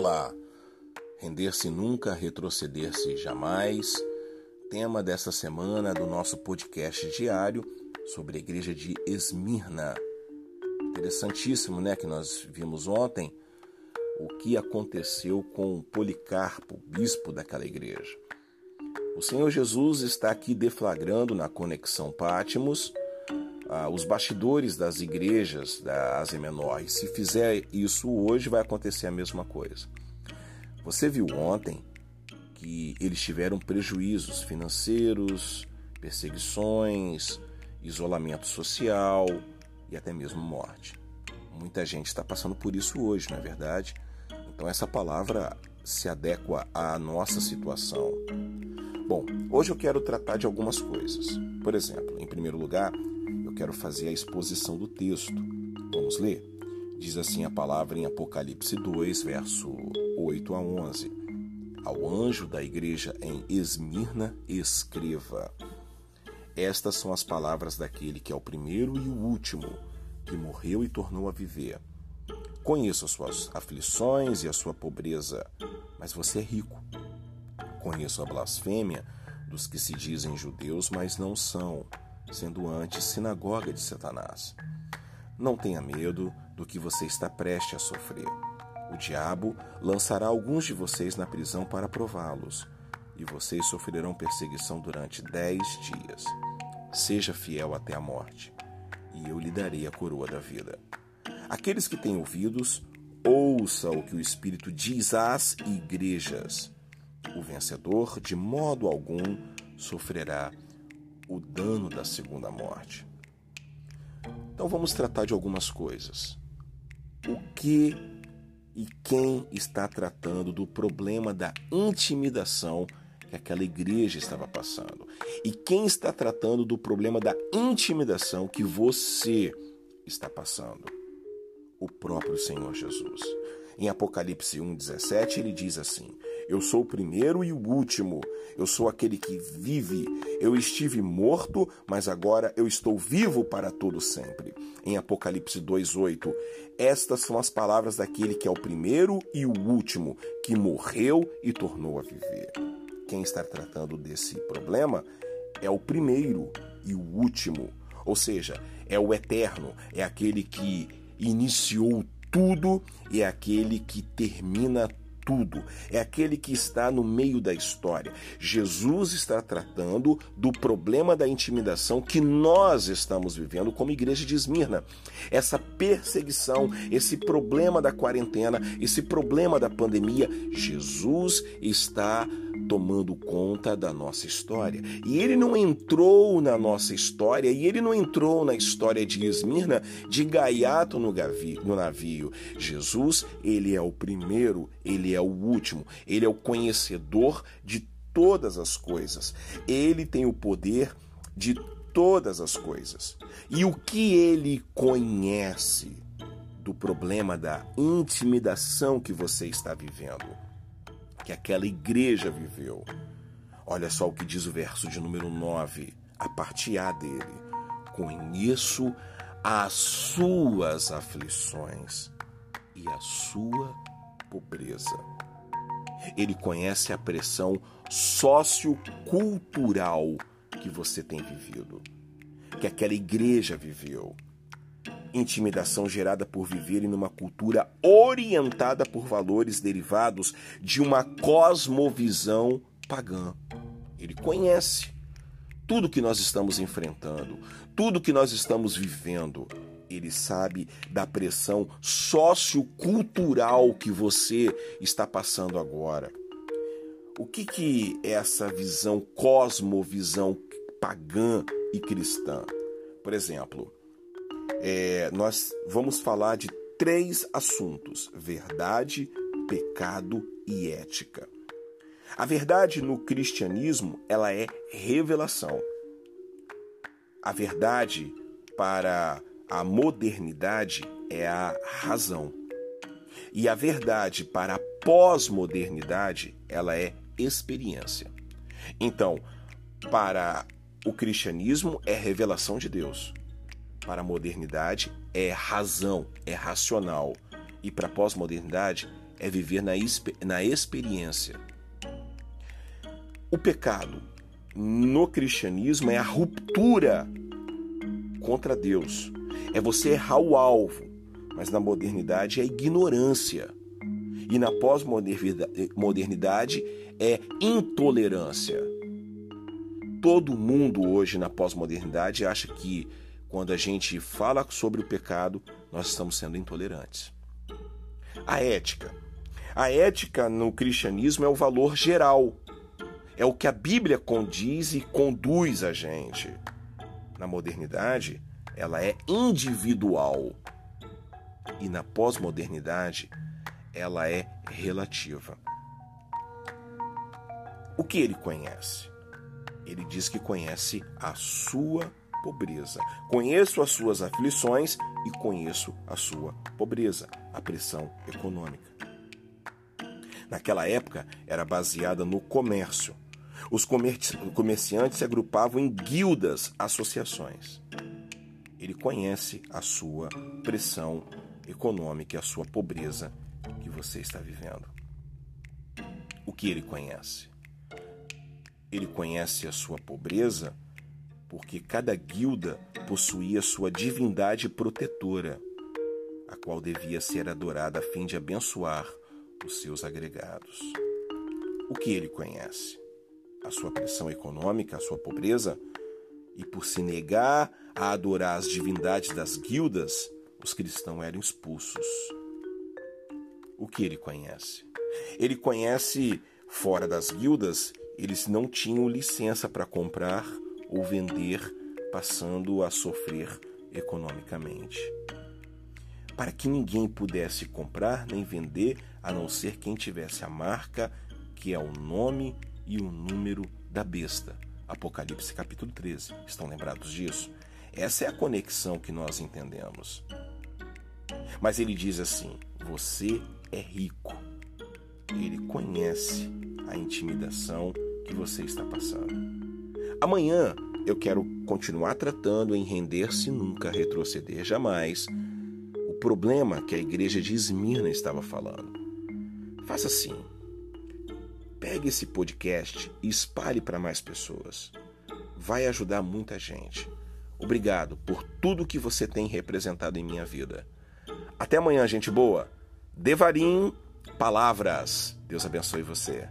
Olá! Render-se nunca, retroceder-se jamais. Tema dessa semana do nosso podcast diário sobre a igreja de Esmirna. Interessantíssimo, né? Que nós vimos ontem o que aconteceu com Policarpo, bispo daquela igreja. O Senhor Jesus está aqui deflagrando na conexão Pátimos ah, os bastidores das igrejas da Ásia Menor. E se fizer isso hoje, vai acontecer a mesma coisa. Você viu ontem que eles tiveram prejuízos financeiros, perseguições, isolamento social e até mesmo morte. Muita gente está passando por isso hoje, não é verdade? Então essa palavra se adequa à nossa situação. Bom, hoje eu quero tratar de algumas coisas. Por exemplo, em primeiro lugar, eu quero fazer a exposição do texto. Vamos ler? Diz assim a palavra em Apocalipse 2, verso 8 a 11. Ao anjo da igreja em Esmirna, escreva: Estas são as palavras daquele que é o primeiro e o último, que morreu e tornou a viver. Conheço as suas aflições e a sua pobreza, mas você é rico. Conheço a blasfêmia dos que se dizem judeus, mas não são, sendo antes sinagoga de Satanás. Não tenha medo do que você está prestes a sofrer. O diabo lançará alguns de vocês na prisão para prová-los, e vocês sofrerão perseguição durante dez dias. Seja fiel até a morte, e eu lhe darei a coroa da vida. Aqueles que têm ouvidos, ouça o que o Espírito diz às igrejas. O vencedor, de modo algum, sofrerá o dano da segunda morte. Então vamos tratar de algumas coisas. O que e quem está tratando do problema da intimidação que aquela igreja estava passando? E quem está tratando do problema da intimidação que você está passando? O próprio Senhor Jesus. Em Apocalipse 1,17 ele diz assim: eu sou o primeiro e o último. Eu sou aquele que vive. Eu estive morto, mas agora eu estou vivo para todo sempre. Em Apocalipse 2:8, estas são as palavras daquele que é o primeiro e o último, que morreu e tornou a viver. Quem está tratando desse problema é o primeiro e o último, ou seja, é o eterno, é aquele que iniciou tudo e é aquele que termina tudo, é aquele que está no meio da história. Jesus está tratando do problema da intimidação que nós estamos vivendo como igreja de Esmirna. Essa perseguição, esse problema da quarentena, esse problema da pandemia, Jesus está tomando conta da nossa história. E ele não entrou na nossa história, e ele não entrou na história de Esmirna de gaiato no, no navio. Jesus, ele é o primeiro, ele é o último, ele é o conhecedor de todas as coisas. Ele tem o poder de todas as coisas. E o que ele conhece do problema da intimidação que você está vivendo? Que aquela igreja viveu. Olha só o que diz o verso de número 9, a parte A dele. Conheço as suas aflições e a sua pobreza. Ele conhece a pressão sociocultural que você tem vivido, que aquela igreja viveu intimidação gerada por viverem numa cultura orientada por valores derivados de uma cosmovisão pagã. Ele conhece tudo que nós estamos enfrentando, tudo que nós estamos vivendo. Ele sabe da pressão sociocultural que você está passando agora. O que, que é essa visão cosmovisão pagã e cristã? Por exemplo, é, nós vamos falar de três assuntos: verdade, pecado e ética. A verdade no cristianismo ela é revelação. A verdade para a modernidade é a razão. E a verdade para a pós-modernidade ela é experiência. Então, para o cristianismo é revelação de Deus para a modernidade é razão, é racional. E para a pós-modernidade é viver na, na experiência. O pecado no cristianismo é a ruptura contra Deus. É você errar o alvo. Mas na modernidade é ignorância. E na pós-modernidade é intolerância. Todo mundo hoje na pós-modernidade acha que quando a gente fala sobre o pecado, nós estamos sendo intolerantes. A ética. A ética no cristianismo é o valor geral. É o que a Bíblia condiz e conduz a gente. Na modernidade, ela é individual. E na pós-modernidade, ela é relativa. O que ele conhece? Ele diz que conhece a sua pobreza. Conheço as suas aflições e conheço a sua pobreza, a pressão econômica. Naquela época era baseada no comércio. Os comerciantes se agrupavam em guildas, associações. Ele conhece a sua pressão econômica e a sua pobreza que você está vivendo. O que ele conhece? Ele conhece a sua pobreza porque cada guilda possuía sua divindade protetora, a qual devia ser adorada a fim de abençoar os seus agregados. O que ele conhece? A sua pressão econômica, a sua pobreza? E por se negar a adorar as divindades das guildas, os cristãos eram expulsos. O que ele conhece? Ele conhece, fora das guildas, eles não tinham licença para comprar ou vender, passando a sofrer economicamente. Para que ninguém pudesse comprar nem vender a não ser quem tivesse a marca, que é o nome e o número da besta. Apocalipse capítulo 13. Estão lembrados disso? Essa é a conexão que nós entendemos. Mas ele diz assim: Você é rico. Ele conhece a intimidação que você está passando. Amanhã eu quero continuar tratando em render-se nunca, retroceder jamais. O problema que a igreja de Esmirna estava falando. Faça assim. Pegue esse podcast e espalhe para mais pessoas. Vai ajudar muita gente. Obrigado por tudo que você tem representado em minha vida. Até amanhã, gente boa. Devarim Palavras. Deus abençoe você.